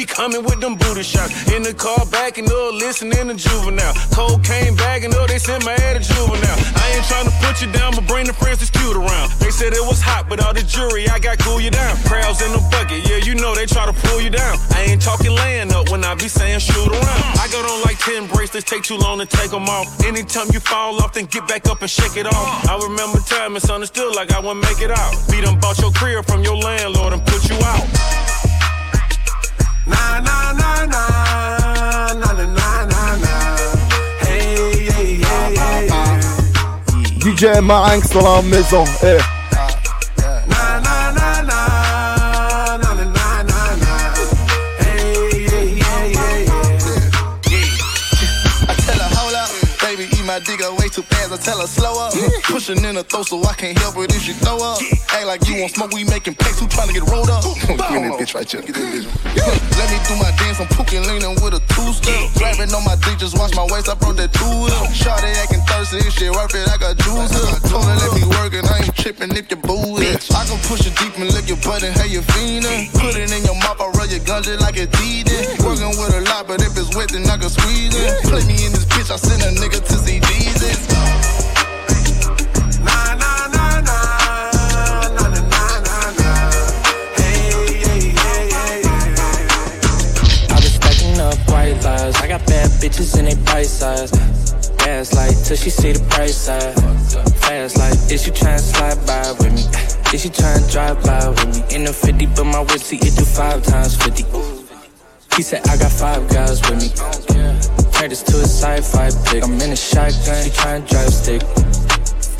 be coming with them booty shots. In the car, backing up, listening to juvenile. Cocaine bagging up, they sent my head to juvenile. I ain't trying to put you down, but bring the friends that's cute around. They said it was hot, but all the jury, I got cool you down. Crowds in the bucket, yeah, you know they try to pull you down. I ain't talking laying up when I be saying shoot around. I got on like 10 bracelets, take too long to take them off. Anytime you fall off, then get back up and shake it off. I remember time misunderstood like I wouldn't make it out. Beat them bought your career from your landlord and put you out. Nah, nah, nah, nah. Hey, hey, hey, hey, hey. DJ Marinx dans la maison. Eh. I tell her, slow up. Pushing in her throat so I can't help it if she throw up. Act like you want smoke, we making packs, who trying to get rolled up? Me that bitch right here. Get bitch. Let me do my dance, I'm pooking, leaning with a two-step. Grabbing on my dick, just watch my waist, I brought that two-wheel. Shawty acting thirsty, this shit worth it, I got juice up. Told her let me work and I ain't tripping if your boo is. I can push it deep and lick your butt and hey, you fiendin'. Put it in your mouth, I rub your gun just like a Adidas. Working with a lot, but if it's wet, then I can squeeze it. Play me in this bitch, I send a nigga to see Jesus. I got bad bitches in they bite size. Gas light till she see the price tag. Fast like, is you tryna slide by with me? Is you tryna drive by with me? In the 50, but my whiskey it do five times 50. He said I got five guys with me. Turned this to a sci-fi pick. I'm in a shotgun, he tryna drive stick.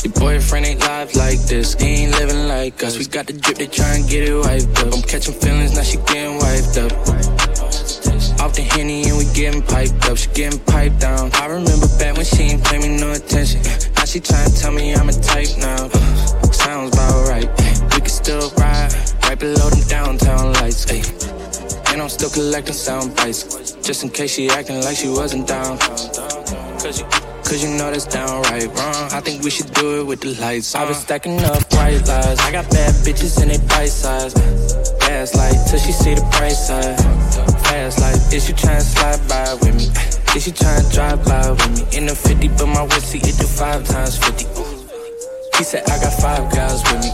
Your boyfriend ain't live like this. He ain't living like us. We got the drip, they tryna get it wiped up. I'm catching feelings, now she getting wiped up. Off the henny and we getting piped up. She getting piped down. I remember back when she ain't pay me no attention. Now she tryna tell me I'm a type now. Uh, sounds about right. We can still ride right below them downtown lights. Ay. And I'm still collecting sound bites. Just in case she acting like she wasn't down. Cause you, cause you know that's downright wrong. I think we should do it with the lights on. I've been stacking up white lies. I got bad bitches and they bite size. Fast light till she see the price tag. Fast like, is you tryna slide by with me? Is you tryna drive by with me? In the 50, but my whiskey it do five times 50. He said I got five guys with me.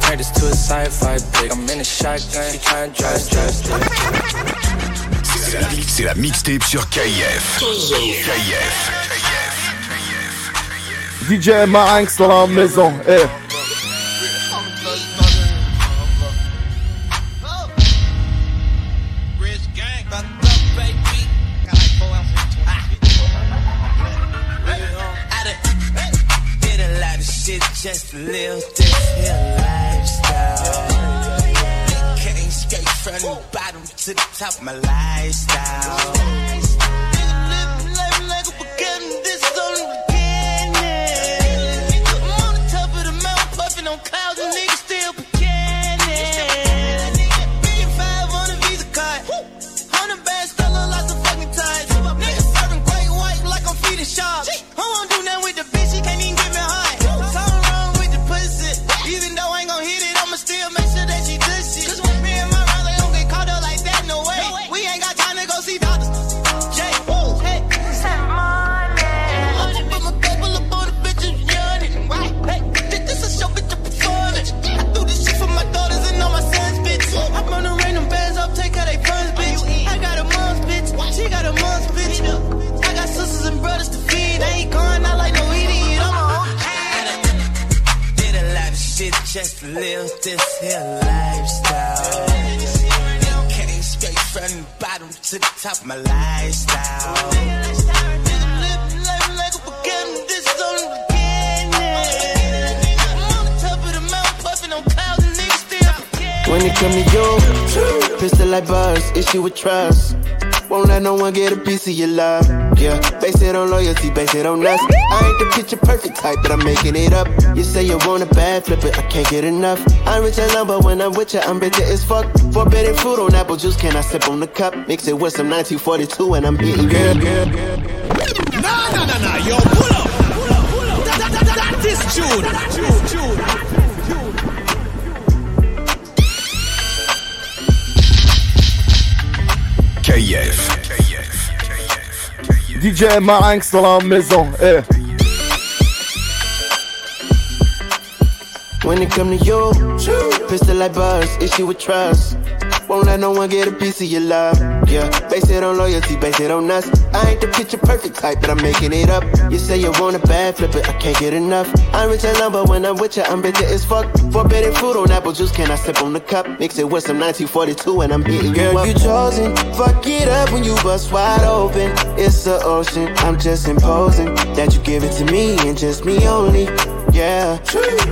Turned this to a sci-fi pick. I'm in a shotgun, she tryna drive, drive, drive. C'est la, mixtape sur KF. KF. DJ Marinx dans la maison. Eh. Just. To the top of my lifestyle. And niggas still forgetting. When it come to you, pistol like buzz, issue with trust. Won't let no one get a piece of your love. Yeah, base it on loyalty, base it on lust. I ain't the picture perfect type, but I'm making it up. You say you want a bad flip it, I can't get enough. I'm rich and love, but when I'm with you, I'm bitter as fuck. Forbidden fruit on apple juice, can I sip on the cup? Mix it with some 1942 and I'm hitting good. Nah, nah, nah, nah, yo, pull up. Pull up, pull up. That, that, that, that is June. June, June. DJ Marinx dans la maison, eh. When it come to you, pistol like buzz, issue with trust. Won't let no one get a piece of your love. Yeah, base it on loyalty, base it on us. I ain't the picture perfect type, but I'm making it up. You say you want a bad flip it, I can't get enough. I'm rich and lumber when I'm with you, I'm bitter as fuck. Forbidden fruit on apple juice, can I sip on the cup? Mix it with some 1942 and I'm hitting Girl, you up. you chosen, fuck it up when you bust wide open. It's the ocean, I'm just imposing that you give it to me and just me only yeah.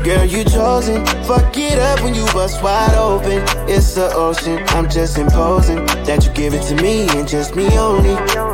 Girl, you chosen. Fuck it up when you bust wide open. It's the ocean. I'm just imposing that you give it to me and just me only.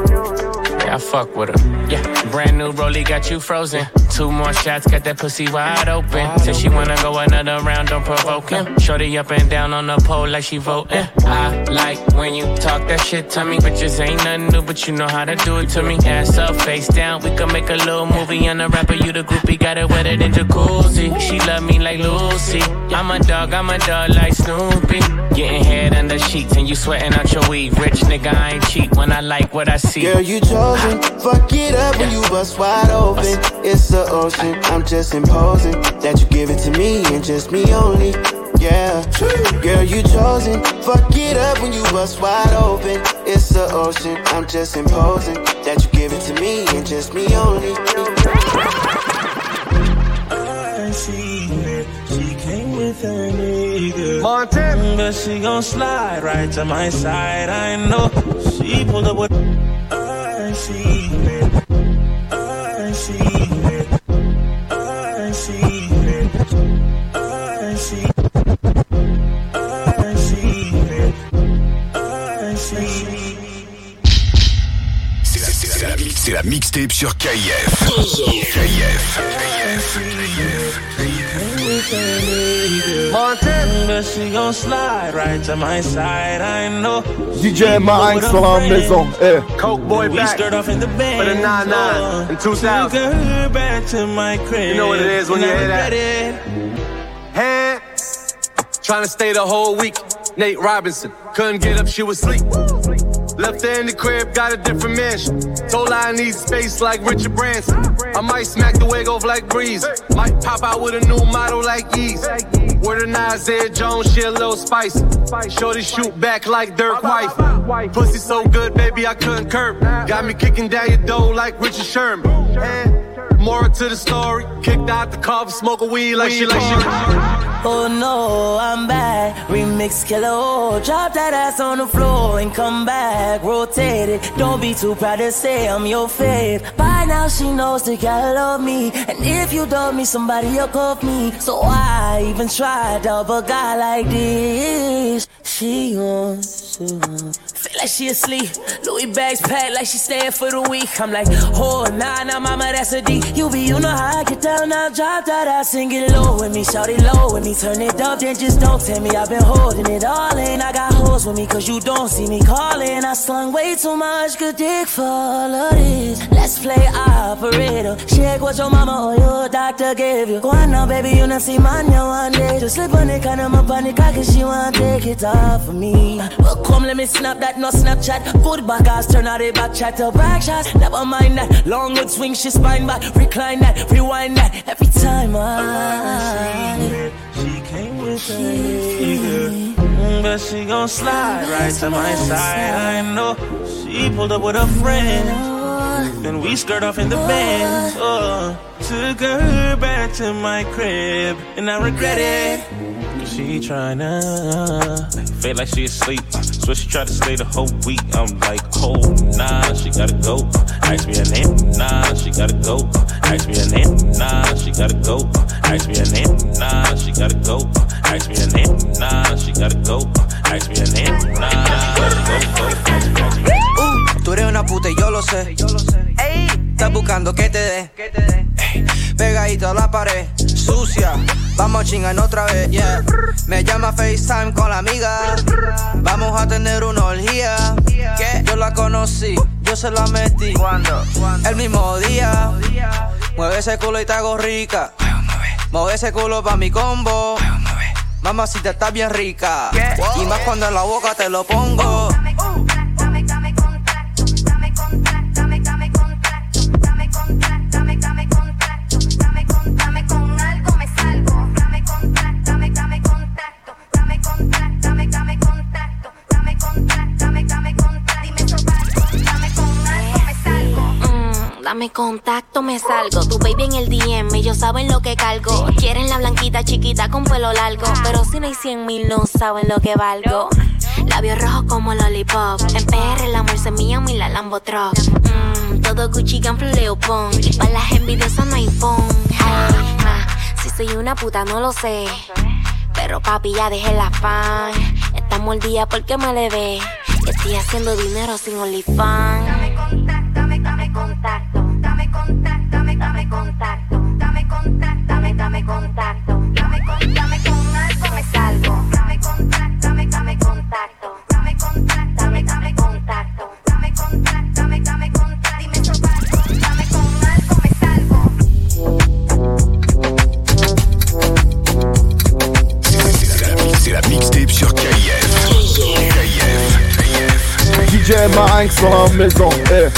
I fuck with her. Yeah, brand new rollie got you frozen. Two more shots, got that pussy wide open. Said she wanna go another round, don't provoke him. Shorty up and down on the pole like she voting. I like when you talk that shit to me. Bitches ain't nothing new, but you know how to do it to me. Ass up, face down, we can make a little movie. On the rapper, you the groupie, got it wetter than jacuzzi. She love me like Lucy. I'm a dog, I'm a dog like Snoopy. Getting head under sheets and you sweating out your weed. Rich nigga, I ain't cheap when I like what I see. Girl, you chosen. Fuck it up when you bust wide open. It's the ocean. I'm just imposing that you give it to me and just me only. Yeah, girl, you chosen. Fuck it up when you bust wide open. It's the ocean. I'm just imposing that you give it to me and just me only. I see it. She came with her nigga. Montana. But she gon' slide right to my side. I know she pulled up with. C'est la mixtape sur KIF. KIF. Montana. But she gon' slide right to my side. I know. DJ Marinx dans la maison, eh. Coke boy we back off in the band for the 99 in 2000. Took her back to my crib. You know what it is when you hear that. It. Hand. Trying to stay the whole week. Nate Robinson. Couldn't get up, she was asleep. Left her in the crib, got a different mansion. Told her I need space like Richard Branson. I might smack the wig off like Breeze. Might pop out with a new model like Yeez. Word of Isaiah Jones, she a little spicy. Shorty shoot back like Dirk Wife. Pussy so good, baby, I couldn't curb. Got me kicking down your door like Richard Sherman. And moral to the story, kicked out the car for smoking weed like she like she. Oh no, I'm back. Remix killer, oh, drop that ass on the floor and come back. Rotate it. Don't be too proud to say I'm your fave. By now she knows that gotta love me. And if you love me, somebody will call me. So why even try to double a guy like this? She wants to like she asleep. Louis bags packed like she staying for the week. I'm like, oh nah nah mama, that's a D. You be you know how I get down now. Drop that ass and get low with me, shout it low with me. Turn it up, then just don't tell me I've been holding it all in. I got hoes with me cause you don't see me calling. I slung way too much good dick for all of this. Let's play operator. Shake what your mama or your doctor gave you. Go on now, baby, you not see you one day. Just slip on it, kind of the cock cause she wanna take it off of me. Well, come let me snap that, no Snapchat. Put back ass, turn out the back chat to back shots. Never mind that. Long good swing, she spine back. Recline that, rewind that. Every time I. She came with a nigga. But she gon' slide right to my side. I know she pulled up with a friend. Then we skirt off in the Benz. Oh, uh, took her back to my crib, and I regret it. Cause she tryna feel like she asleep. So she tried to stay the whole week. I'm like, oh nah, she gotta go. Ask me her name, nah, she gotta go. Ask me her name, nah, she gotta go. Ask me her name, nah, she gotta go. Ask me her name, nah, she gotta go. Ask me her name, nah, she gotta go. Tú eres una puta y yo lo sé. Ey, estás buscando que te dé. Pegadito a la pared, sucia. Vamos a chingar otra vez, yeah. Me llama FaceTime con la amiga. Vamos a tener una orgía. Que yo la conocí, yo se la metí. ¿Cuándo? El mismo día. Mueve ese culo y te hago rica. Mueve ese culo pa' mi combo. Mamacita está bien rica. Y más cuando en la boca te lo pongo. Dame contacto, me salgo. Tu baby en el DM, ellos saben lo que cargo. Quieren la blanquita chiquita con pelo largo. Pero si no hay 100 mil, no saben lo que valgo. Labios rojos como lollipop. En PR, la semilla, y la Lambo Truck. Mm, todo Gucci, Ganflu, Leopon. Para las envidiosas no hay phone. Ay, ah, si soy una puta, no lo sé. Pero papi, ya dejé la fan. Está mordida porque me le ve. Estoy haciendo dinero sin OnlyFans. 5 sur la maison. Hey.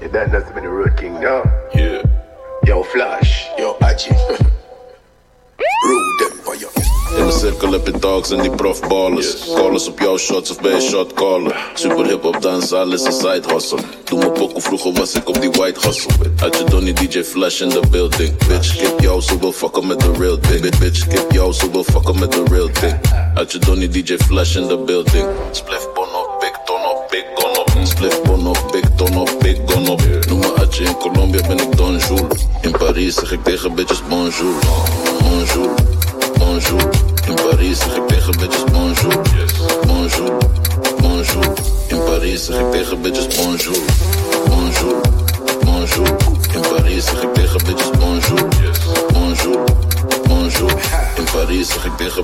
yeah, that, that's been the road king, no? Yeah. Yo, Flash. Yo, Hachi. Rule them by your you. In the circle of the dogs and the prof ballers. Op jouw shots of bij een shot caller. Super hip hop dans, alles een side hustle. Doe me pokoe, vroeger was ik op die white hustle. Had je Donnie DJ Flash in the building. Bitch, kip jou, ze wil fucken met de real thing. Bitch, bitch, kip jou, ze wil fucken met de real thing. Had je Donnie DJ Flash in the building. Spliff bon op, big ton op, big gun op. Spliff bon op, big ton op, big gun op. Noem me in Colombia ben ik Don Jules. In Parijs zeg ik tegen bitches bonjour. Bonjour, bonjour. In Paris, repère, bitches, bonjour. Bonjour, bonjour. In Paris, bitches, bonjour. Bonjour, bonjour. In Paris, bitches, bonjour. Bonjour, bonjour. In Paris,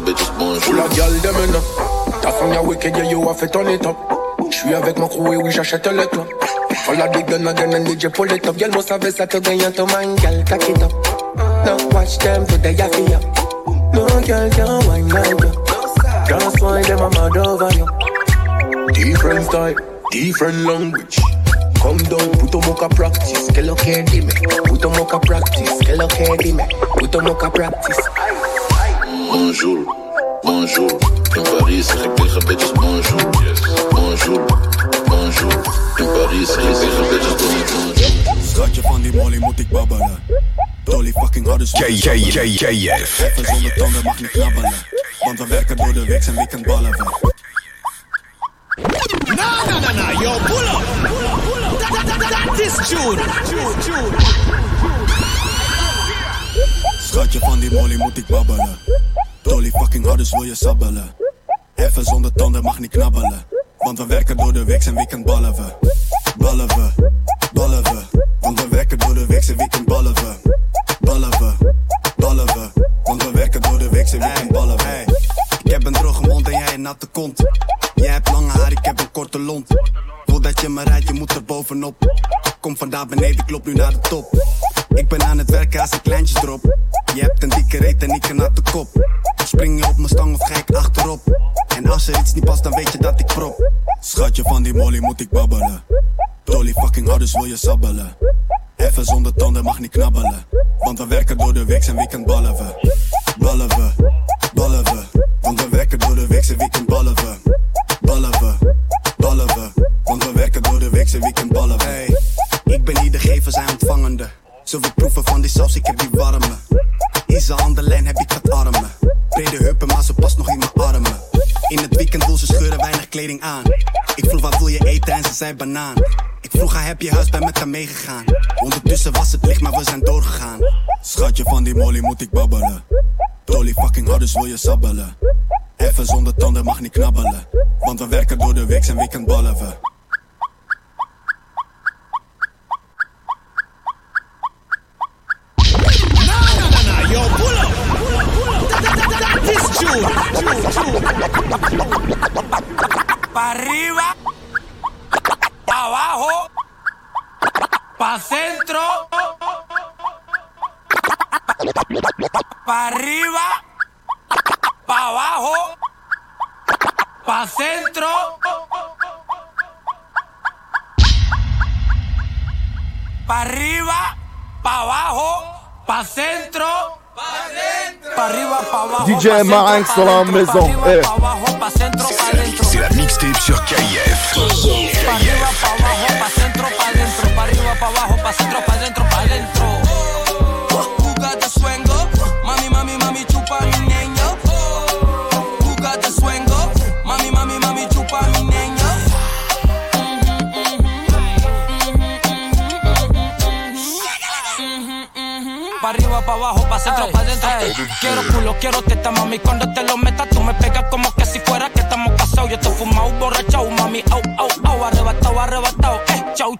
bitches, bonjour. La gueule de maintenant. Ta femme, y'a wicked, y'a yo, a fait ton état. J'suis avec mon crew et oui, j'achète le clan. All of gun again and DJ pull it up? Girl, most of us are to gain to mind Girl, cock it up Now watch them, do they have up No girl can wine like you. Just wine them, I'm mad over you. Different style, different language. Come down, put on mocha practice. Que lo que dime. Put on mocha practice. Que lo que dime. Put on mocha practice. Bonjour, bonjour. In Parijs zeg ik tegen bitches bonjour. Bonjour, bonjour. In Parijs zeg ik tegen bitches bonjour. Schatje van die molly moet ik babbelen. Dolly fucking hard is. Even zonder tanden mag niet knabbelen. Want we werken door de week en weekend ballen we. Nah, nah, nah, nah, yo, pull up. That, that, that, that is June. June, June. Schatje van die molly moet ik babbelen. Dolly fucking hard is wil je sabbelen. Even zonder tanden mag niet knabbelen. Want we werken door de week en weekend ballen we. Ballen we, ballen we. Want we werken door de week en weekend ballen we. Ballen we, ballen we. Want we werken door de week en weekend ballen we. Hey, ik heb een droge mond en jij een natte kont. Jij hebt lange haar, ik heb een korte lont. Voordat je me rijdt, je moet er bovenop. Kom vandaar beneden, ik loop nu naar de top. Ik ben aan het werken als ik kleintjes drop. Je hebt een dikke reet en ik een natte kop. Spring je op mijn stang of ga ik achterop? En als er iets niet past, dan weet je dat ik prop. Schatje van die molly moet ik babbelen. Dolly fucking dus wil je sabbelen. Even zonder tanden mag niet knabbelen. Want we werken door de week en weekend ballen we. Ballen we, ballen we. Want we werken door de week en weekend ballen we. Ballen we, ballen we. Want we werken door de week en weekend ballen we. Hey, ik ben niet de gever, zij ontvangende. Zoveel proeven van die saus, ik heb die warme. In zijn handen lijn heb ik wat armen. Brede heupen, maar ze past nog in mijn armen. In het weekend wil ze scheuren weinig kleding aan. Ik vroeg wat wil je eten en ze zei banaan. Ik vroeg haar heb je huis, bij met haar meegegaan. Ondertussen was het licht, maar we zijn doorgegaan. Schatje van die molly moet ik babbelen. Dolly fucking hard, wil je sabbelen. Even zonder tanden mag niet knabbelen. Want we werken door de week, en weekend ballen we. yo, pull. this Pa' arriba. Pa' abajo. Pa' centro. Pa' arriba. Pa' abajo. Pa' centro. Pa' arriba. Pa' abajo. Pa' centro. DJ Marinx dans la maison. Hey. Eh. C'est la, mixtape sur KIF.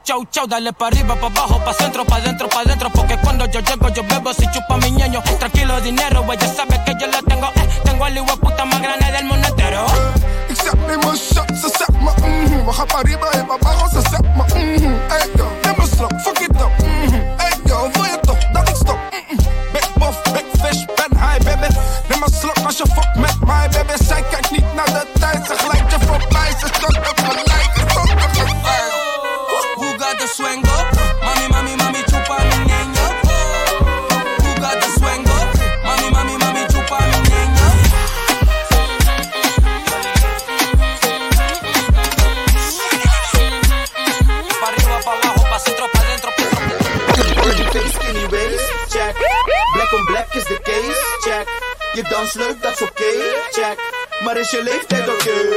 chau, chau. Dale pa' arriba, pa' abajo, pa' centro, pa' dentro, pa' dentro. Porque cuando yo llego, yo bebo si chupa mi ñeño. Tranquilo, dinero, güey, ya sabes que yo lo tengo. Eh, tengo al igual puta más grande del mundo entero. Eh, y me se se baja pa' arriba y pa' abajo. maar is je leeftijd oké?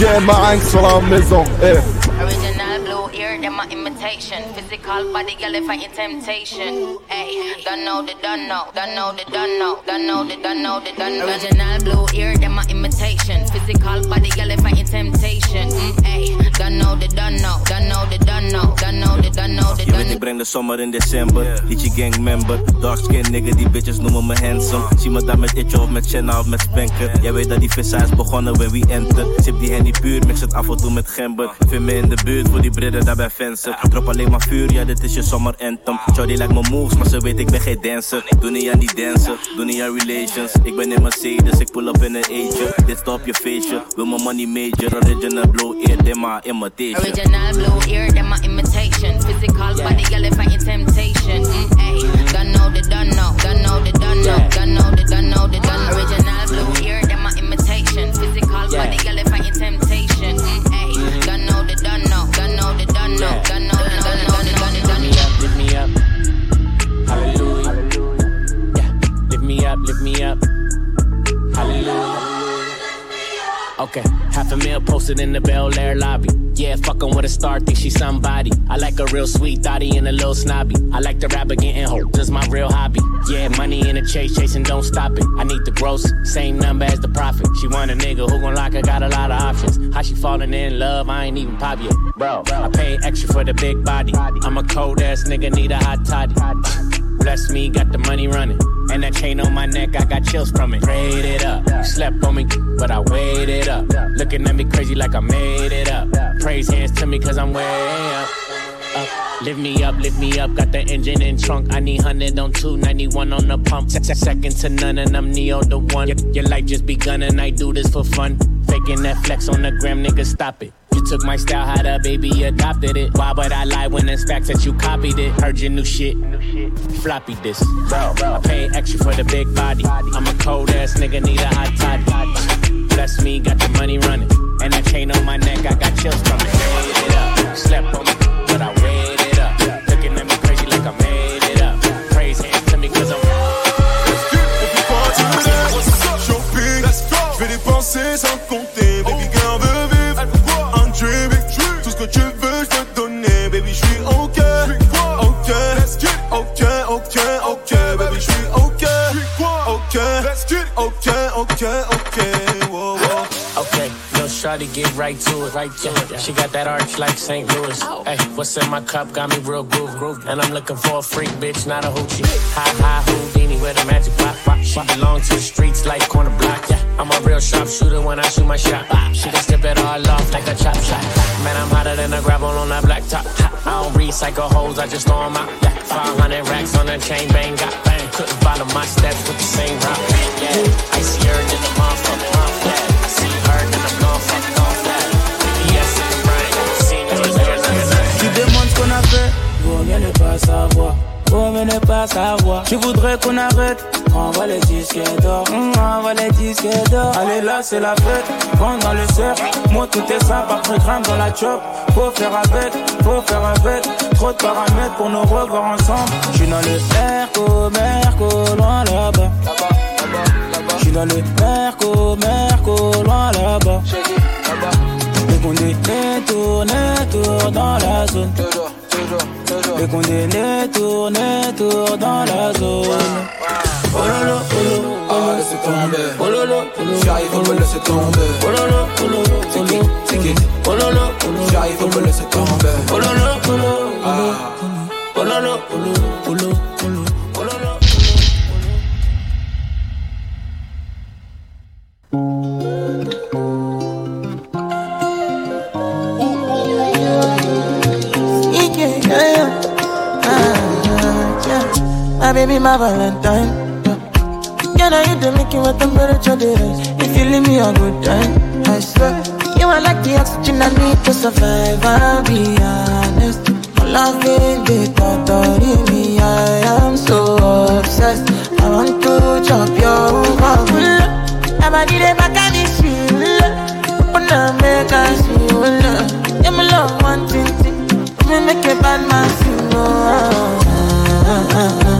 DJ Marinx sur la maison. Eh. Original blue ear, them my imitation. Physical body, girl, if I in temptation. Hey, don't know the don't know, don't know the don't know, don't know the don't know the don't know. Original blue ear, them my imitation. Physical body, girl, if I in temptation. Hey, don't know the don't know, don't know the don't know, the don't know the Je weet, ik breng de zomer in december. Liedje gang member. Dark skin nigga, die bitches noemen me handsome. Zie me daar met Itje of met Shenna of met Spanker. Jij weet dat die vissa is begonnen when we enter. Sip die handy puur, mix het af en toe met gember. Vind me in de buurt voor die bridden daar bij Vensen. Drop alleen maar vuur, ja dit is je zomer anthem. Shorty lijkt me moves, maar ze weet ik ben geen dancer. Doe niet aan die dancer, doe niet aan relations. Ik ben in Mercedes, ik pull up in een eentje. Dit stop je feestje, wil mijn money major. Original blow ear, dit maar imitation. Original blue ear, them my imitation. Physical body, girl, in temptation. Mm, hey, don't know the don't know, don't know the don't know, don't know the don't know the don't know. Original blue ear, them my imitation. Physical body, girl, in temptation. Mm, hey, don't know the don't know, don't know the don't know, don't know the don't know the don't know the don't know. Lift me up, hallelujah. Yeah, lift me up, lift me up, Okay, half a meal posted in the Bel Air lobby. Yeah, fucking with a star, think she's somebody. I like a real sweet thotty and a little snobby. I like the rapper getting hope, just my real hobby. Yeah, money in the chase, chasing, don't stop it. I need the gross, same number as the profit. She want a nigga who gon' lock her, got a lot of options. How she falling in love, I ain't even pop yet. Bro, I pay extra for the big body. I'm a cold ass nigga, need a hot toddy. Bless me, got the money running. And that chain on my neck, I got chills from it. Prayed it up. Slept on me, but I waited up. Looking at me crazy like I made it up. Praise hands to me, cause I'm way up. Up. Lift me up, lift me up, got the engine in trunk. I need 100 on 291 on the pump. Se- se- Second to none, and I'm Neo the one. Your, your life just begun, and I do this for fun. Faking that flex on the gram, nigga, stop it. You took my style, how the baby adopted it. Why would I lie when it's facts that you copied it? Heard your new shit. Floppy this. Bro, I pay extra for the big body. I'm a cold ass nigga, need a hot toddy. Bless me, got the money running. And that chain on my neck, I got chills from it. Made it up. Slept on me, but I waited up. Looking at me crazy like I made it up. Praise hands to me, cause I'm. Shopping, je vais dépenser sans compter. Shawty, get right to it. Right to it. She got that arch like St. Louis. Hey, what's in my cup got me real groove, groove. And I'm looking for a freak bitch, not a hoochie. High, high Houdini with a magic pop, pop. She belong to the streets like corner block. I'm a real sharpshooter when I shoot my shot. She can strip it all off like a chop shot. Man, I'm hotter than a gravel on that black top. I don't recycle hoes, I just throw 'em out. Yeah, 500 racks on the chain, bang, got bang. Couldn't follow my steps with the same route. Yeah, I see her in the motherfucker. Vaut mieux ne pas savoir. Vaut mieux ne pas savoir. Tu voudrais qu'on arrête, envoie les disques d'or. Hum, envoie les disques d'or. Allez là, c'est la fête, rentre dans le cercle. Moi, tout est simple, après grimpe dans la chop. Faut faire avec, faut faire avec. Trop de paramètres pour nous revoir ensemble. J'suis dans le Merco, Merco, loin là-bas. J'suis dans le Merco, Merco, loin là-bas. Les condés tournent, tournent dans la zone. Et qu'on tourner, tour dans la zone. Oh lolo, oh ah, laisse tomber. Oh lolo, j'arrive, on me laisse tomber. Oh lolo, oh lolo, tiki, Oh lolo, j'arrive, on me laisse tomber. Oh lolo, oh ah, oh lolo, oh My Valentine. Yeah. Can I hit the making with temperature they rise? If you leave me a good time, I swear. You are like the oxygen I need to survive. I'll be honest. My love ain't the thought me. I am so obsessed. I want to chop your heart. I'm a a back at this shit. Wanna make us feel Yeah, my love one thing. Me make a bad man sing. Oh, ah, ah, ah,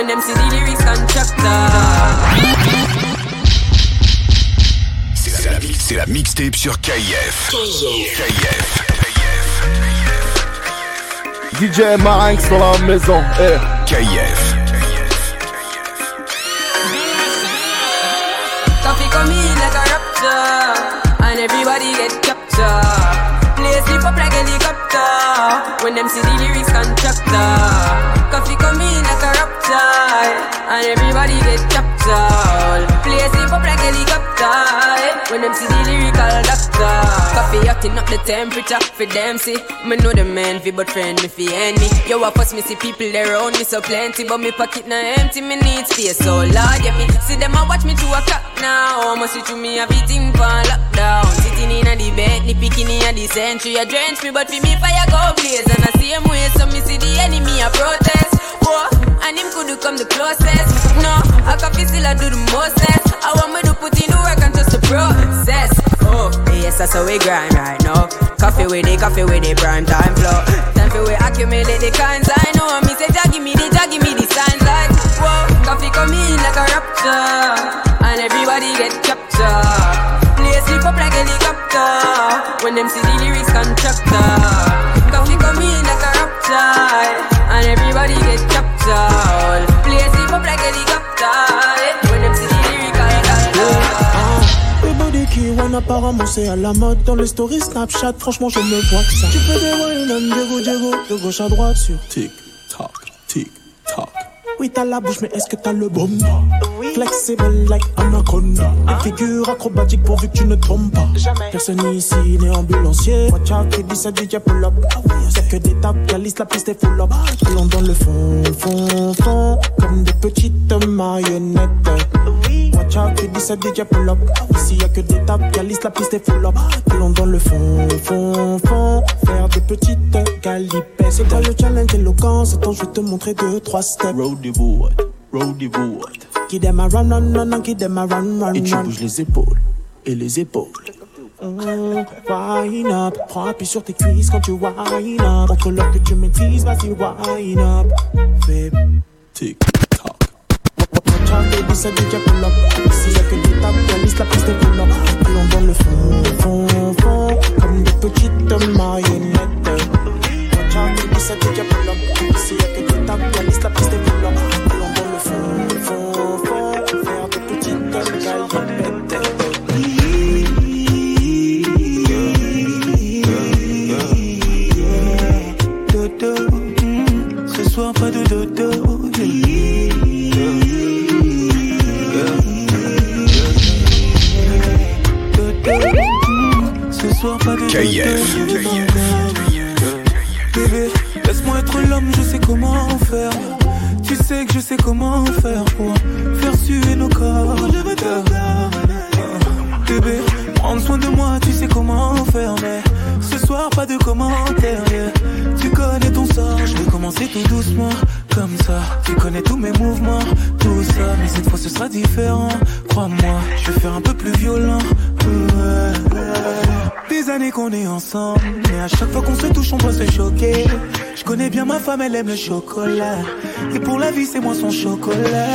When them see the lyrics constructor. C'est la, c'est la mixtape sur KIF. KIF. DJ Marinx dans la maison. Eh. KIF. Coffee come in like a raptor, and everybody get captured. Play up like helicopter when them see the lyrics constructor. Coffee come in like a raptor, and everybody get captured. Play slip up like helicopter when them see the lyrical doctor. Coffee hotting up the temperature for them see. Me know the man fi but friend me fi enemy. Yo, I pass me see people around me so plenty, but me pocket na empty. Me need space so large. Yeah, me see them a watch me to a clock now. Must see to me a beating for lockdown. Sitting in a the bed, ni picking in a the century. A drench me, but for me fire go blaze. And I see him way, so me see the enemy a protest. Whoa, and him could do come the closest. No, I coffee still I do the mostest. I want me to put in the work and just the process. Oh, yes, that's how we grind right now. Coffee with it, coffee with it, prime time flow. Time for we accumulate the kinds I know. Me say, Jah give me the, Jah give me the signs like, whoa, coffee come in like a raptor, and everybody get captured. Play slip up like helicopter when them see the lyrics constructor. Coffee come in like a raptor, and everybody get captured. Play slip up like helicopter. When them see the lyrical. Le body qui one apparemment c'est à la mode dans les stories Snapchat. Franchement je me vois que ça. Tu fais des wine Diego Diego De gauche à droite sur Tic Tac Tic Tac Oui t'as la bouche mais est-ce que t'as le bon Flexible like Anaconda. Une figure acrobatique pourvu que tu ne tombes pas. Personne ici n'est ambulancier. Watch out qui dit ça DJ pull up Y'a que des tapes, la liste la piste est full up Allons dans le fond, fond, fond Comme des petites marionnettes. Watch out dit ça DJ pull up Ici y'a que des tapes, la liste la piste est full up. Allons dans le fond, fond, fond. Faire des petites galipettes C'est quoi le challenge éloquent Attends je vais te montrer deux, trois steps. Roadie wood, roadie wood Qui them a run, run, run, run, qui them a run, run, Et tu bouges les épaules, et les épaules. Mmh, Wine up, prends appui sur tes cuisses quand tu wine up. Entre l'heure que tu maîtrises, vas-y wine up. Fais tic out baby, dit pull up Ici y'a que des la liste la piste le fond, fond, fond Comme des petites marionnettes. Des tapes, la le fond, Faire petites galipettes Dodo, mm, ce soir pas de. Dodo, KIF. Bébé, laisse-moi être l'homme, je sais comment faire. Tu sais que je sais comment faire pour faire suer nos corps. Bébé, prendre soin de moi, tu sais comment faire. Mais ce soir, pas de commentaires. Tu connais ton sort, je vais commencer tout doucement. Comme ça, tu connais tous mes mouvements, tout ça. Mais cette fois, ce sera différent. Crois-moi, je vais faire un peu plus violent. Des années qu'on est ensemble, mais à chaque fois qu'on se touche, on doit se choquer. Je connais bien ma femme, elle aime le chocolat. Et pour la vie, c'est moi son chocolat.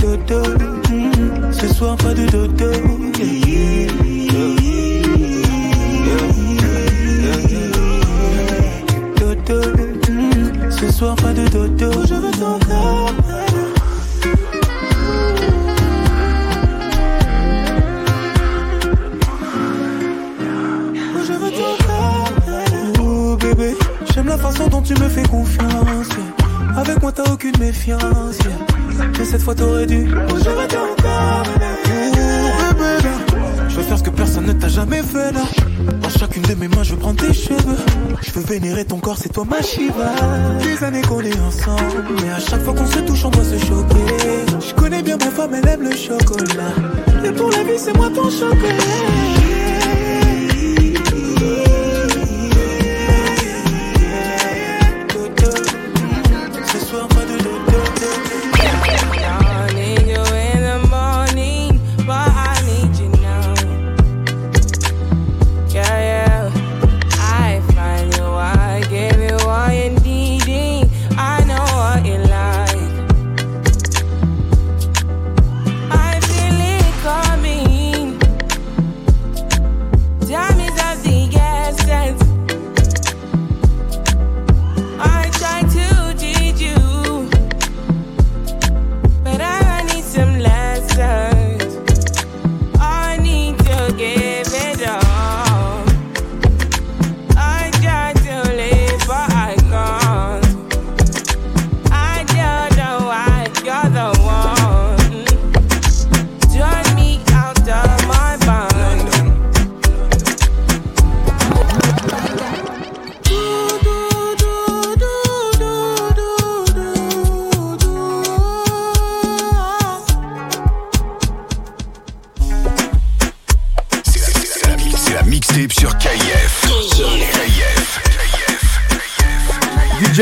Dodo, mm, ce soir pas de dodo. Dodo, ma Shiva. Des années qu'on est ensemble, mais à chaque fois qu'on se touche, on doit se choquer. Je connais bien ma femme, elle aime le chocolat. Et pour la vie, c'est moi ton chocolat.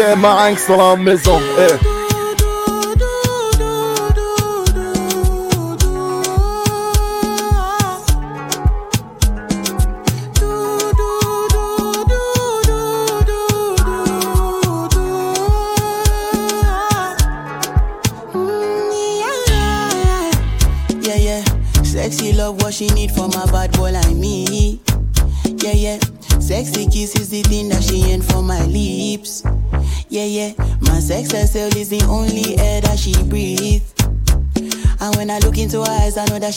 DJ Marinx dans la maison. Eh.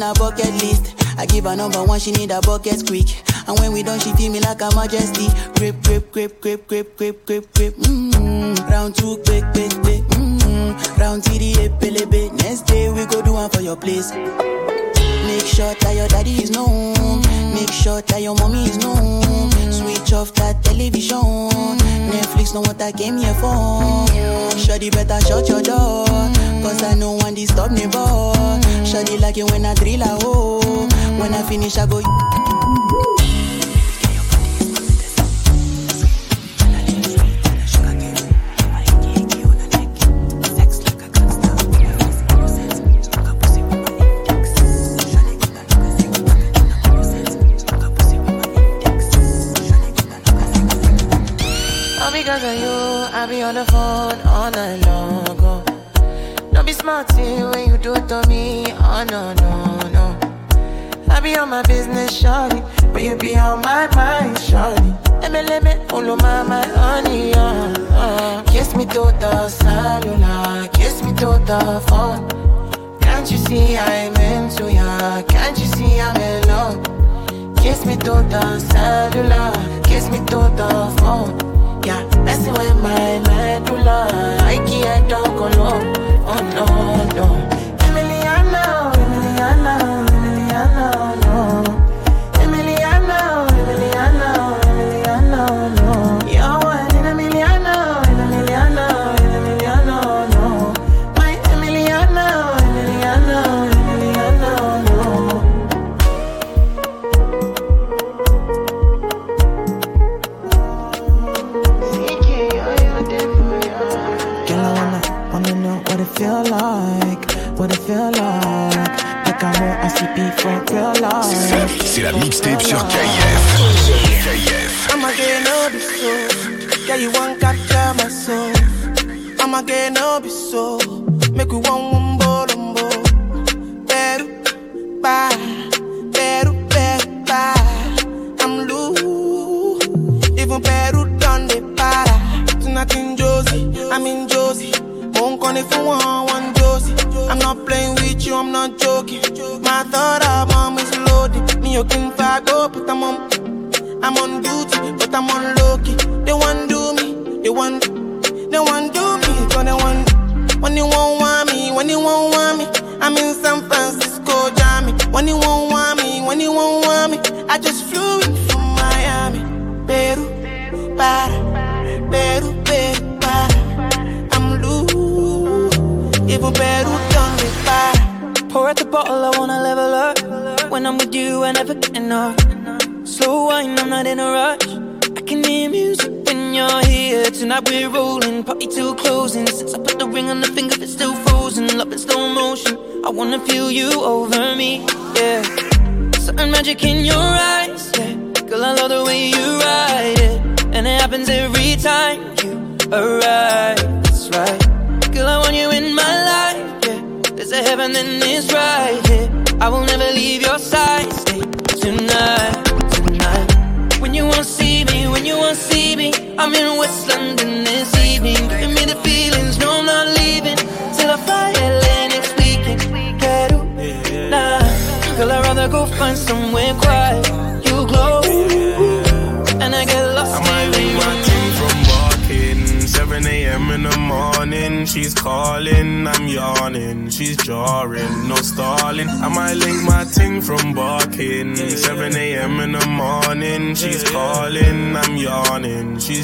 in her bucket list. I give her number one, she need a bucket quick. And when we done, she feel me like a majesty. Grip, grip, grip, grip, grip, grip, grip, grip. Mm-hmm. Round two, quick, quick, quick. Mm-hmm. Round three, pelebe. Next day we go do one for your place. Make sure that your daddy is known. Make sure that your mommy is known. Switch off that television. Netflix know what I came here for. Shorty better shut your door. Cause I know one disturb me, boy. Shorty like it when I drill a hole. When I finish, I go. Smart when you do to me. Oh no, no, no. I be on my business, shawty. But you be on my mind, shawty. MLM, all of my, my honey, uh, uh. Kiss me to the cellular, kiss me to the phone. Can't you see I'm into ya? Can't you see I'm in love? Kiss me to the cellular, kiss me to the phone. Yeah, messing with my medulla. I. Oh no, no. Like, what it feel like. Want. C'est la mixtape sur KF. KF. I'ma get no be so. Yeah, you want capture my soul. I'ma get no be so. Make we one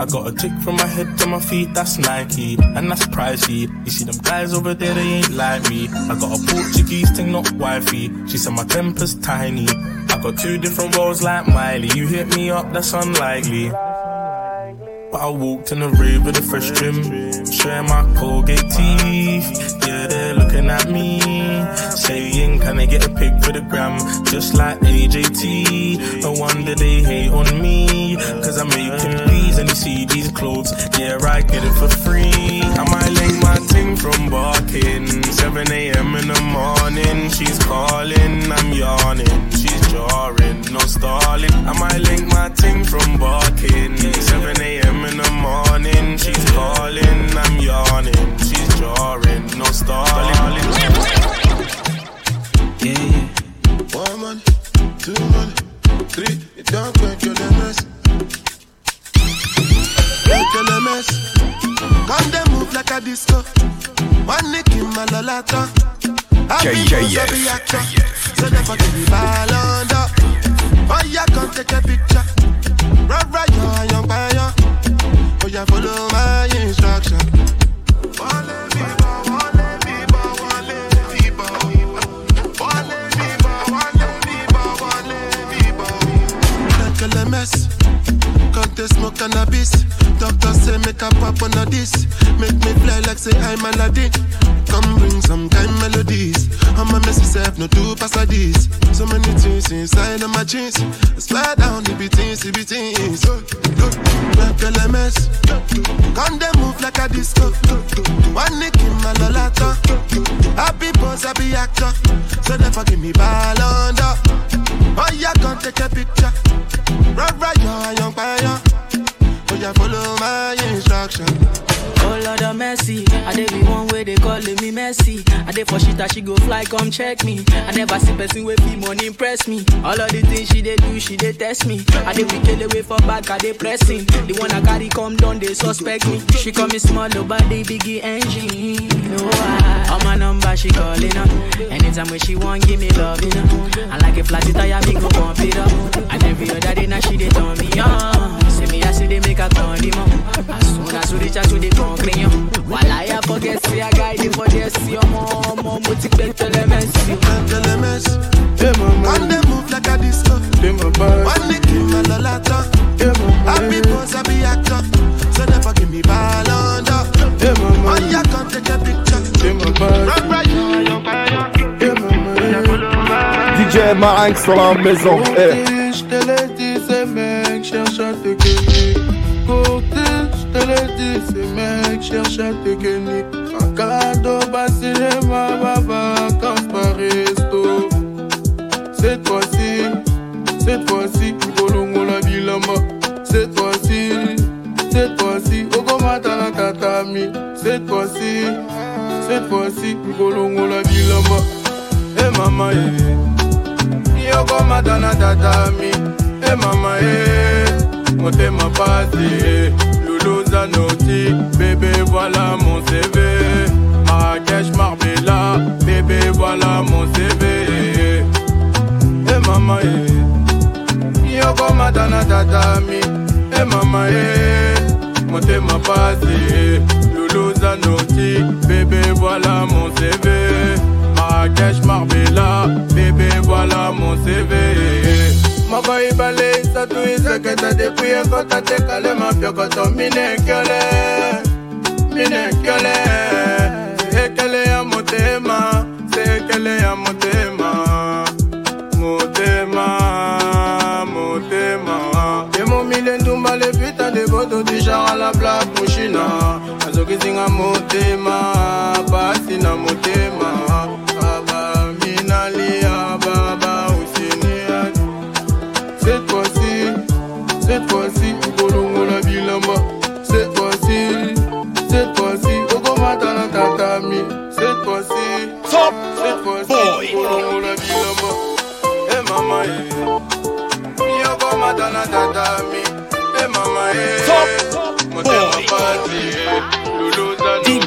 I got a tick from my head to my feet, that's Nike, and that's pricey. You see them guys over there, they ain't like me. I got a Portuguese thing, not wifey. She said my temper's tiny. I got two different roles like Miley. You hit me up, that's unlikely. But I walked in the rave with a fresh trim, showing my Colgate teeth. Yeah, they're looking at me, saying, Can I get a pic for the gram? Just like AJT. No wonder they hate on me, cause I'm making these and you see these clothes. Yeah, I get it for free. I might link my ting from barking. 7 a.m. in the morning, she's calling, I'm yawning, she's jarring, no stalling. I might link my ting from barking. 7 a.m. in the morning, she's calling, I'm yawning, she's jarring, no stalling. Yeah, yeah. One money, two money, three. You don't quit your limits. Quit your limits. Come they move like a disco. One nick in my lolata. KKF. So never give me ball under. Oh yeah, come take a picture. Run right, yo, young fire. Oh yeah, follow my instruction. Like a mess. Can't they smoke cannabis? Doctor say make a pop on this. Make me fly like say I'm Aladdin. Come bring some kind melodies. I'm a messy self, no two pass. So many things inside of my jeans. I slide down the beatings, the beatings. Like a mess. Come they move like a disco. One nick in my lolata. Happy boss, happy actor. So never give me ball under. Oh yeah, come take a picture. Right, right, yo, young fire. Follow my instruction. Oh Lord of mercy, I dey be one way they calling me messy. I dey for shit that she go fly, come check me. I never see person with fee money impress me. All of the things she dey do, she dey test me. I dey kill away for back, I dey pressing. The one I carry come down, they suspect me. She call me small, oh, nobody biggie engine. No, I, on my number she calling up. Anytime when she want, give me love, you know. I like a flat tire, me go pump it up. And every other day now she dey turn me on. Say me I see they make a turn the mom. As soon as we reach out to the concrete, while I forget see a guy dey for there see your mom, mom, but it better let me see. LMS. And they move like a disco. One nick in my lolata. Happy boss, happy actor. So never give me ball under. Yeah, come take a picture. Right, right, yo, yo, fire. DJ Marinx dans la maison. Eh. Je te l'ai dit, ces mecs cherchent à te gagner. peleti ce mec cherche à te kenni fakado basilema bavacance par resto. Cette fois-ci cette fois-ci kolongola bilamba. Cette fois-ci cette fois-ci okomata na tatami. Cette fois-ci cette fois-ci kolongola bilamba. E mama ye okomata na tatami. E mama ye motema pasi noti bébé voilà mon CV Marrakech Marbella. Bébé voilà mon CV e mama e yokomata na tatami e mama e motema pasi luluza noti bébé voilà mon CV Marrakech, Marbella, bébé, voilà mon CV. moko ibale isato ezaketa depui ekota tekale mapioko to minekiole minekiole ekele ya motema se ekele ya motema motema motema. Emomile ndumba leputa de boto dijar a la black mushina azokizinga motema pasi na motema.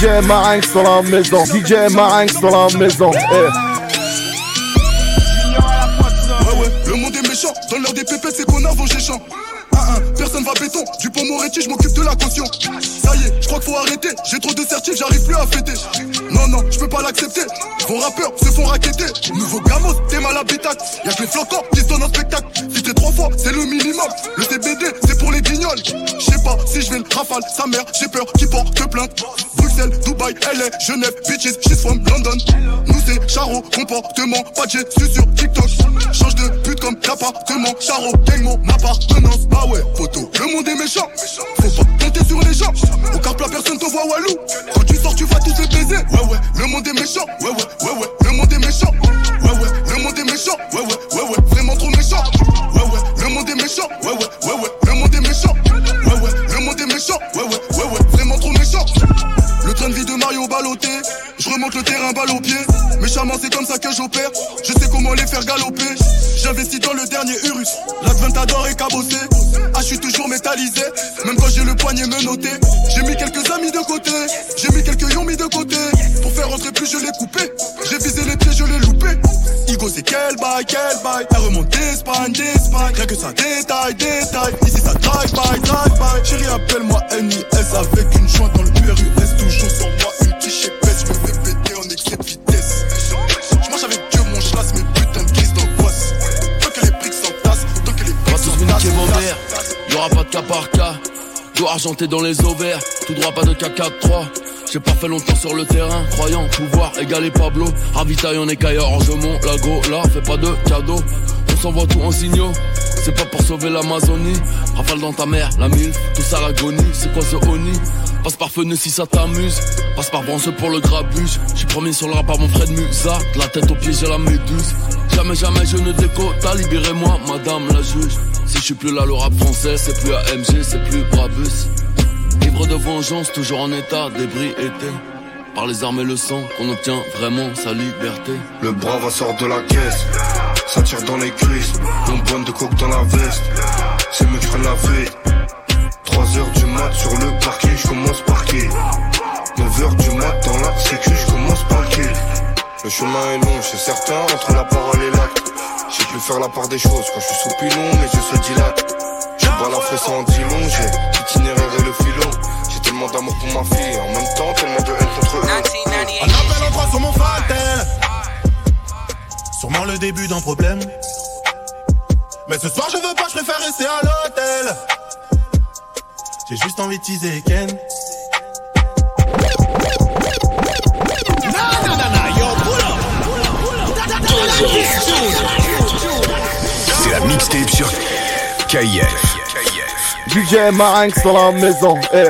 DJ Marinx dans la maison. DJ Marinx dans la maison. Eh. Le monde est méchant. Dans l'heure des pépés, c'est champs. Un, un, personne va béton. Du pont Moretti, je m'occupe de la caution. Ça y est, je crois qu'il faut arrêter. J'ai trop de certifs, j'arrive plus à fêter. Non, non, je peux pas l'accepter. Vos rappeurs se font raqueter. Nouveau gamos, t'es mal habitacle. Y'a que les flocons qui donnent en spectacle. Si t'es trois fois, c'est le minimum. Le CBD, c'est pour les guignols. Je sais pas si je vais le rafale. Sa mère, j'ai peur qu'il porte plainte. LA, Genève, bitches, she's from London. Nous c'est Charo, comportement, pas de suis sur TikTok. Change de pute comme l'appartement. Charo, gang mon appartenance. Ah ouais, poteau, le monde est méchant. Faut pas compter sur les gens. Au plat, personne te voit walou. Quand tu sors, tu vas tous les baiser. Ouais, ouais, le monde est méchant. Ouais, ouais, Même quand j'ai le poignet menotté. J'ai mis quelques amis de côté. J'ai mis quelques yomis de côté. Pour faire rentrer plus, je l'ai coupé. J'ai visé les pieds, je l'ai loupé. Igo, c'est quel bail, quel bail? Elle remonte d'Espagne, d'Espagne. Rien que ça détaille, détaille. Ici, ça drive by, drive by. Chérie, appelle-moi NIS avec une jointe dans le PRUS. Toujours sur cas par cas. Dos argenté dans les ovaires. Tout droit, pas de K4-3. J'ai pas fait longtemps sur le terrain, croyant pouvoir égaler Pablo. Ravitaille en écaille orgemont, lago, là, fais pas de cadeaux. On s'envoie tout en signaux, c'est pas pour sauver l'Amazonie. Rafale dans ta mère, la mille, tout ça l'agonie, c'est quoi ce oni Passe par fenêtre si ça t'amuse, passe par branche pour le grabuge. J'suis promis sur le rap par mon frère de Musa, de la tête aux pieds j'ai la méduse. Jamais, jamais je ne déco, t'as libéré-moi, madame la juge. Si je suis plus là, le rap français, c'est plus AMG, c'est plus Brabus. Livre de vengeance, toujours en état d'ébriété. Par les armes et le sang, qu'on obtient vraiment sa liberté. Le brave sort de la caisse, ça tire dans les cuisses. On bonne de coke dans la veste, c'est mecs prennent la veille. 3 heures du mat sur le parking, je commence par qui 9 heures du mat dans la sécu, je commence par qui Le chemin est long, c'est certain, entre la parole et l'acte. J'ai pu faire la part des choses quand je suis sous pilon, mes yeux se dilatent. J'ai pas la fraise en long, j'ai l'itinéraire et le filon. J'ai tellement d'amour pour ma fille, en même temps tellement de haine contre eux. Un appel en croix sur mon fatel. Sûrement le début d'un problème. Mais ce soir je veux pas, je préfère rester à l'hôtel. J'ai juste envie de teaser Ken. Mixtape sur KIF. DJ Marinx dans la maison. Eh.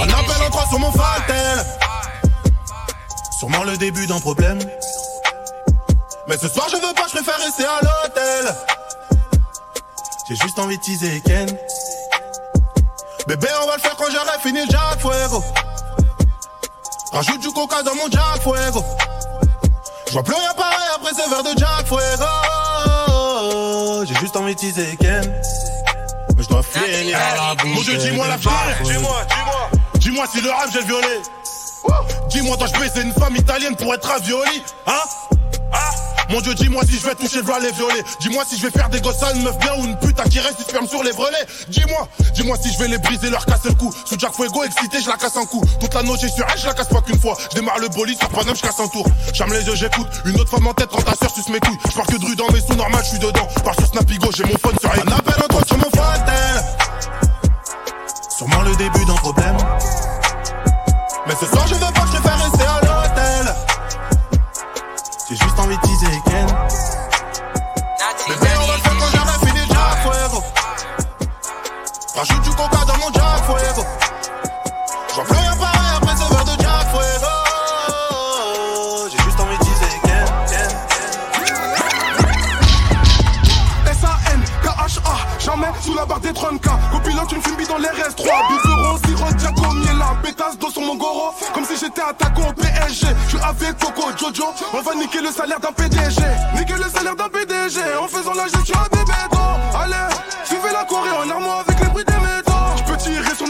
Un appel en croix sur mon fatel. Sûrement le début d'un problème. Mais ce soir je veux pas, je préfère rester à l'hôtel. J'ai juste envie de teaser Ken. Bébé, on va le faire quand j'aurai fini le Jack Fuego. Rajoute du coca dans mon Jack Fuego. Je vois plus rien pareil après ce verre de Jack Fuego. J'ai juste envie de teaser Ken. Mais je dois finir à la bouche. Mon Dieu, dis-moi la vérité. Dis-moi, dis-moi. Dis-moi si le rap j'ai le violet. Dis-moi, dois-je baiser une femme italienne pour être ravioli Hein? Mon Dieu, dis-moi si je vais toucher le les violets. Dis-moi si je vais faire des gosses à une meuf bien ou une pute à qui reste du sperme sur les brelets. Dis-moi, dis-moi si je vais les briser, leur casser le cou. Sous Jack Fuego, excité, je la casse un coup. Toute la note, j'ai sur elle, je la casse pas qu'une fois. Je démarre le bolide, sur Paname, je casse un tour. J'aime les yeux, j'écoute. Une autre femme en tête quand ta soeur suce mes couilles. Je que dru dans mes sous, normal, je suis dedans. Je pars sur Snapigo, j'ai mon phone sur Un appel en toi sur mon fatel. Sûrement le début d'un problème. Mais ce soir, je veux pas, Rajoute du coca dans mon Jack Fuego. Je vois plus rien pareil après ce verre de Jack Fuego. J'ai juste envie de teaser Ken. S-A-N-K-H-A, jamais sous la barre des 30K. Copilote une fumée dans les RS3. Biberon, sirop, Diaco, Miela, pétasse dos sur mon goro. Comme si j'étais attaquant au PSG. Je suis avec Coco, Jojo. On va niquer le salaire d'un PDG. Niquer le salaire d'un PDG. En faisant la gestion à bébé Allez, suivez la Corée en armoire avec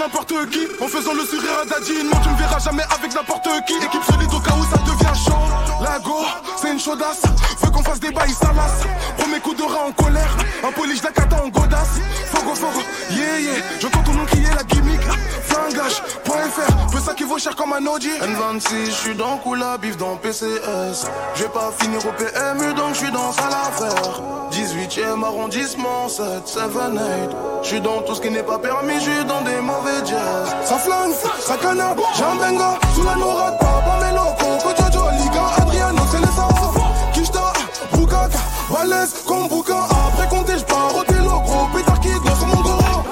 n'importe qui. En faisant le sourire à Daddy. Non, tu me verras jamais avec n'importe qui. Équipe solide au cas où ça devient chaud. La go, c'est une chaudasse. Veux qu'on fasse des bails, ça lasse. Premier coup de rat en colère. Un polish d'Akata en godasse. Fogo, fogo, yeah, yeah. J'entends ton nom qui est la gimmick. Flingage.fr, peu ça qui vaut cher comme un Audi. N26, j'suis dans Kula, bif dans PCS. J'vais pas finir au PMU, donc j'suis dans salle à faire. 18ème arrondissement, 7, 7, 8. J'suis dans tout ce qui n'est pas permis, j'suis dans des mauvais jazz. Ça flingue, ça canard, j'ai un benga. Sous la nourade, Bukaka, Valès, comme. Après compter, j'pars au télo, gros pétard qui dans sur mon goro.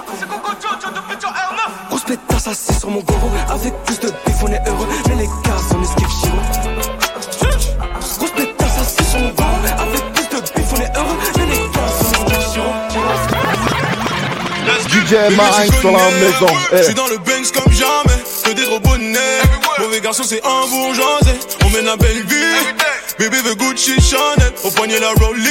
Grosse pétasse assis sur mon goro Avec plus de bif on est heureux Mais les gars on esquive chiro Grosse pétasse assis sur mon goro Avec plus de bif on est heureux Mais les gars on esquive chiro DJ Marinx dans la maison. Je Eh. suis dans le Banks comme jamais, que des gros bonnets. Mauvais garçon, c'est un bourgeoisé. On mène la belle vie. Bébé veut Gucci Chanel. Au poignet la Rollie.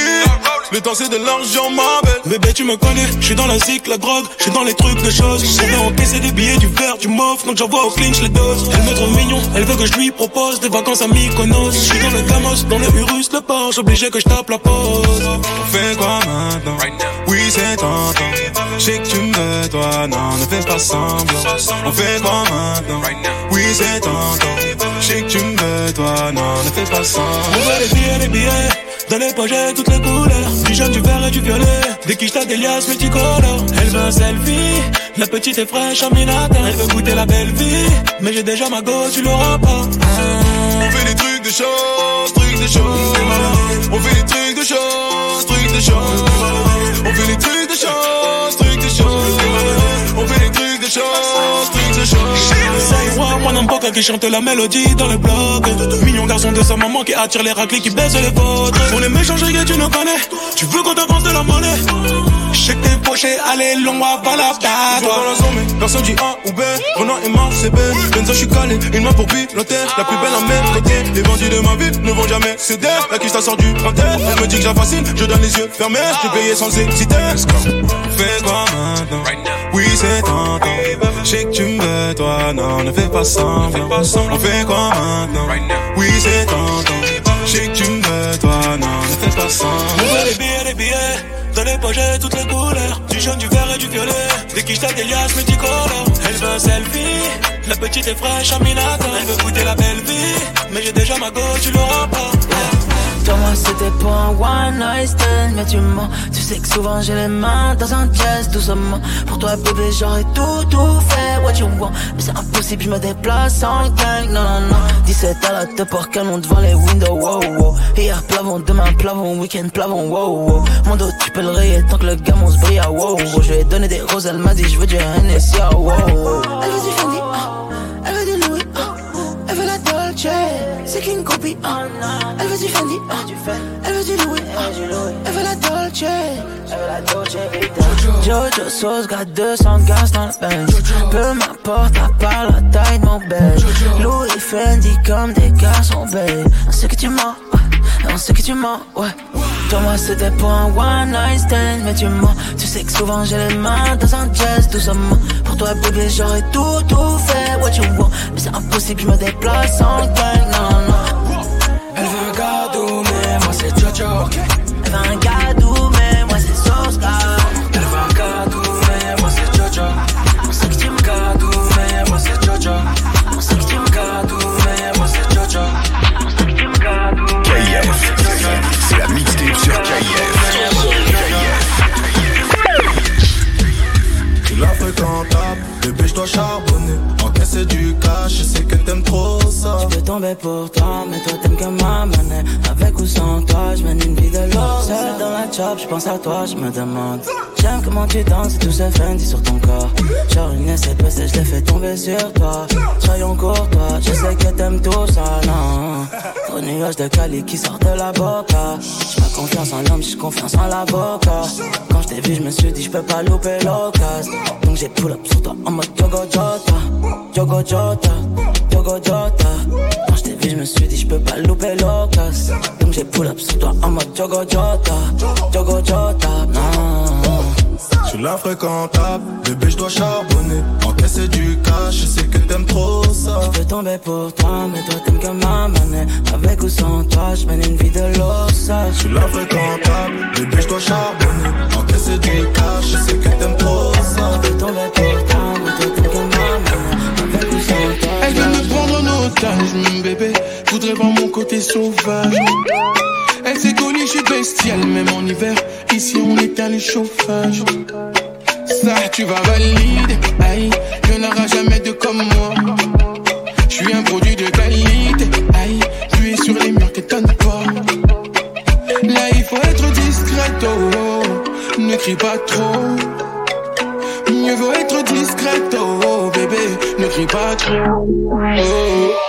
Le temps c'est de l'argent, ma belle. Bébé, tu me connais, je suis dans la zik, la drogue, je suis dans les trucs de choses. Je vais encaisser des billets, du verre, du mof, donc j'envoie au clinch les doses. Elle me trouve mignon, elle veut que je lui propose des vacances à Mykonos. Je suis dans le Gamos, dans le Urus, le Porsche, obligé que je tape la pause. On fait quoi maintenant? Oui, c'est tentant. Je sais que tu me veux, toi, non, ne fais pas semblant. On fait quoi maintenant? Oui, c'est tentant. Je sais que tu me toi, non, ne fais pas semblant. On veut les billets, les billets. Dans les j'ai toutes les couleurs. Du jaune, du vert et du violet. Des quiches, t'as des liasses multicolores. Elle veut un selfie. La petite est fraîche, aminata. Elle veut goûter la belle vie. Mais j'ai déjà ma gosse, tu l'auras pas. On fait des trucs de choses, trucs de choses. Qui chante la mélodie dans le bloc. Mignon garçon de sa maman qui attire les raclés qui baissent les vôtres. On les méchants que tu nous connais. Tu veux qu'on t'avance de la monnaie? Je t'es poché, allez, long, va la Je vois dans la zone, mais personne dit A ou B. Renan et Mars, c'est B. Benzo, je suis calé. Une main pour piloter. La plus belle à mes côtés. Les bandits de ma ville ne vont jamais céder. La quiche sort du printemps. Elle me dit que j'affascine. Je donne les yeux fermés. Je payé sans hésiter. Fais quoi maintenant? Oui, c'est tentant. Je sais que tu me veux, toi, non, ne fais pas semblant. On fait quoi maintenant? Oui, c'est tentant. Je sais que tu me veux, toi, non, ne fais pas On semblant. veut les billets, les billets. Dans les poches, j'ai toutes les couleurs. Du jaune, du vert et du violet. Des quiches, t'as des liasses multicolores. Elle veut selfie. La petite est fraîche, aminata. Elle veut goûter la belle vie. Mais j'ai déjà ma gosse, tu l'auras pas. Toi moi c'était pour un one night stand. Mais tu mens, tu sais que souvent j'ai les mains dans un chest doucement. Pour toi bébé j'aurais tout tout fait. What you want? Mais c'est impossible je me déplace en gang. Non non non. 17 à la te pour canon devant les windows. Wow wow. Hier plavon, demain plavon, week-end plavon. Wow wow. Mon dos tu peux le rayer tant que le gamin se brille ah, wow wow. Je lui ai donné des roses elle m'a dit je veux du NSI ah, wow wow. Elle veut du Fendi ah, elle veut du Louis Elle veut la Dolce c'est qu'une copie ah. Elle veut du Fendi ah. Elle veut du Louis ah. Elle veut la Dolce Elle veut la Dolce Jojo sauce, got 200 gaz dans le bench Peu m'importe à part la taille de mon belge Louis Fendi comme des garçons belles On sait que tu mens, ouais. On sait que tu mens, ouais Toi moi c'était pour un one night stand. Mais tu mens, tu sais que souvent j'ai les mains dans un jazz doucement. Pour toi bébé j'aurais tout tout fait. What you want? Mais c'est impossible je me déplace en gang, non non Elle veut un gâteau, mais moi c'est Jojo. Elle veut un gadou mais Encaisser du cash, je sais que t'aimes trop ça. Je peux tomber pour toi, mais toi t'aimes que ma monnaie. Avec ou sans toi, je mène une vie de l'or. Seul dans la chop, je pense à toi, je me demande. J'aime comment tu danses tout ce Fendi sur ton corps. Genre une SCPC, je l'ai fait tomber sur toi. Soyons courtois, je sais que t'aimes tout ça, non. Nuage de Cali qui sort de la boca. J'ai confiance en l'homme, j'ai confiance en l'avocat t'ai vu, je me suis dit, je peux pas louper l'occasion. Donc j'ai pull up sur toi en mode Yogo Jota. Yogo Jota, Yogo Jota. Quand je t'ai vu, je me suis dit, je peux pas louper l'occasion. Donc j'ai pull up sur toi en mode Yogo Jota. Yogo Jota, non Tu la fréquentable, bébé je dois charbonner. Encaisser du cash, je sais que t'aimes trop ça. Je peux tomber pour toi, mais toi t'aimes que ma Avec ou sans toi, je mène une vie de l'ossage Tu la fréquentable, bébé je dois charbonner. Encaisser du cash, je sais que t'aimes trop ça. Je peux tomber pour toi, mais toi t'aimes que ma Avec ou sans toi, Elle veut me prendre en otage, mon bébé. Voudrait voir mon côté sauvage Elle s'est connue, je suis bestial Même en hiver, ici on éteint le chauffage. Ça tu vas valider, aïe Il n'y en aura jamais de comme moi. Je suis un produit de qualité, aïe Tu es sur les murs, t'étonnes pas Là il faut être discreto. Ne crie pas trop. Mieux vaut être discreto, bébé, ne crie pas trop. Oh.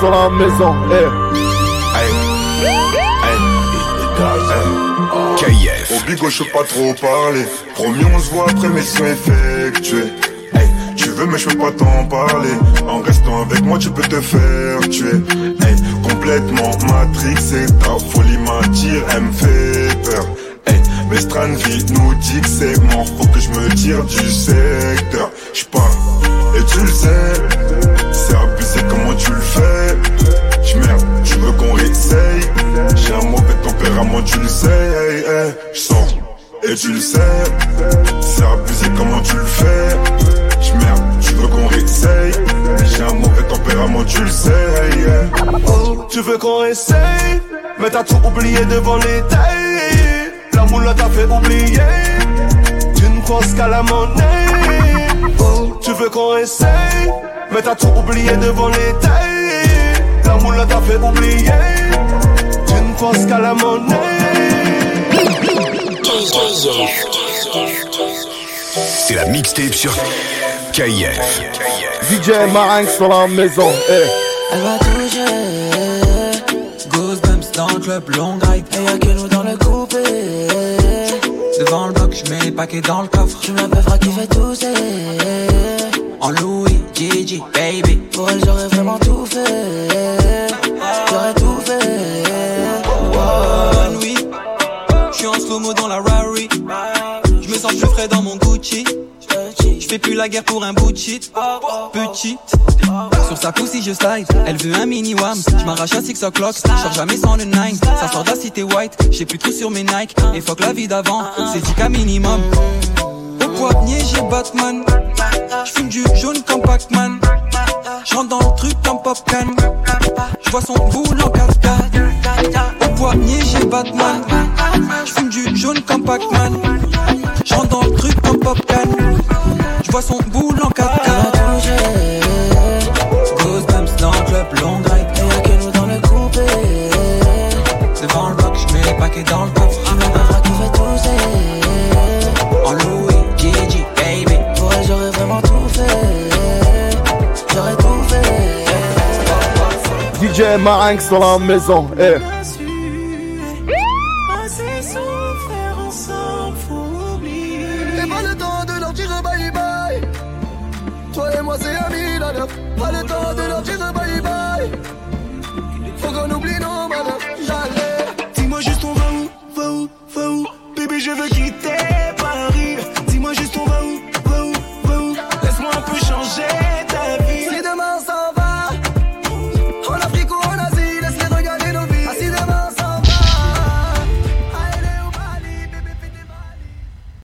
Dans la maison. Eh. KF. Au bigo, je pas trop parler. Promis, on se voit après mission effectuée. Hey, tu veux, mais je peux pas t'en parler. En restant avec moi, tu peux te faire tuer. Hey, complètement matrixé, ta folie m'attire, elle me fait peur. Hey, mais Stranvi nous dit que c'est mort, faut que je me tire du secteur. J'pars, et tu le sais, c'est abusé comment tu le fais? Tempérament, tu le sais. Hey, hey, j'sens, et tu le sais, c'est abusé comment tu le fais? J'merde, tu veux qu'on réessaye? J'ai un mauvais tempérament, tu le sais. Hey. Oh, tu veux qu'on essaye Mais t'as tout oublié devant les tailles La moule t'a fait oublier Tu ne penses qu'à la monnaie Oh, tu veux qu'on essaye Mais t'as tout oublié devant les tailles La moule t'a fait oublier Penses qu'à la monnaie. C'est la mixtape sur KF. DJ Marinx dans la maison. Eh. Elle va toucher Goosebumps dans le club, long ride. Et y'a que nous dans le coupé. Devant le bloc, je mets les paquets dans le coffre. Tu m'appelleras qui fait tousser. En Louis, Gigi, baby. Pour elle j'aurais vraiment tout fait. J'aurais Je suis en slow-mo dans la Rari. Je me sens plus frais dans mon Gucci. Je fais plus la guerre pour un bout de shit. Petite. Sur sa si je slide. Elle veut un mini. Je m'arrache à 6 o'clock. Je jamais sans le 9. Ça sort de la cité white. J'ai plus trop sur mes Nike. Et fuck la vie d'avant. C'est 10 minimum. Au poignet, j'ai Batman. J'fume du jaune comme Pac-Man. J'entre dans le truc comme Popcan. Je vois son boule en 4 poignet j'ai Batman. Je fume du jaune comme Pac-Man. Je rentre dans le truc comme Popcan. Je vois son boule en cascade. Goosebumps dans le club, long ride Et y'a que nous dans le coupé Devant le bloc, je mets les paquets dans le coffre Tu m'appelleras qui fait tousser En Louis, Gigi, baby Pour elle j'aurais vraiment tout fait J'aurais tout fait DJ Marinx dans la maison. Eh.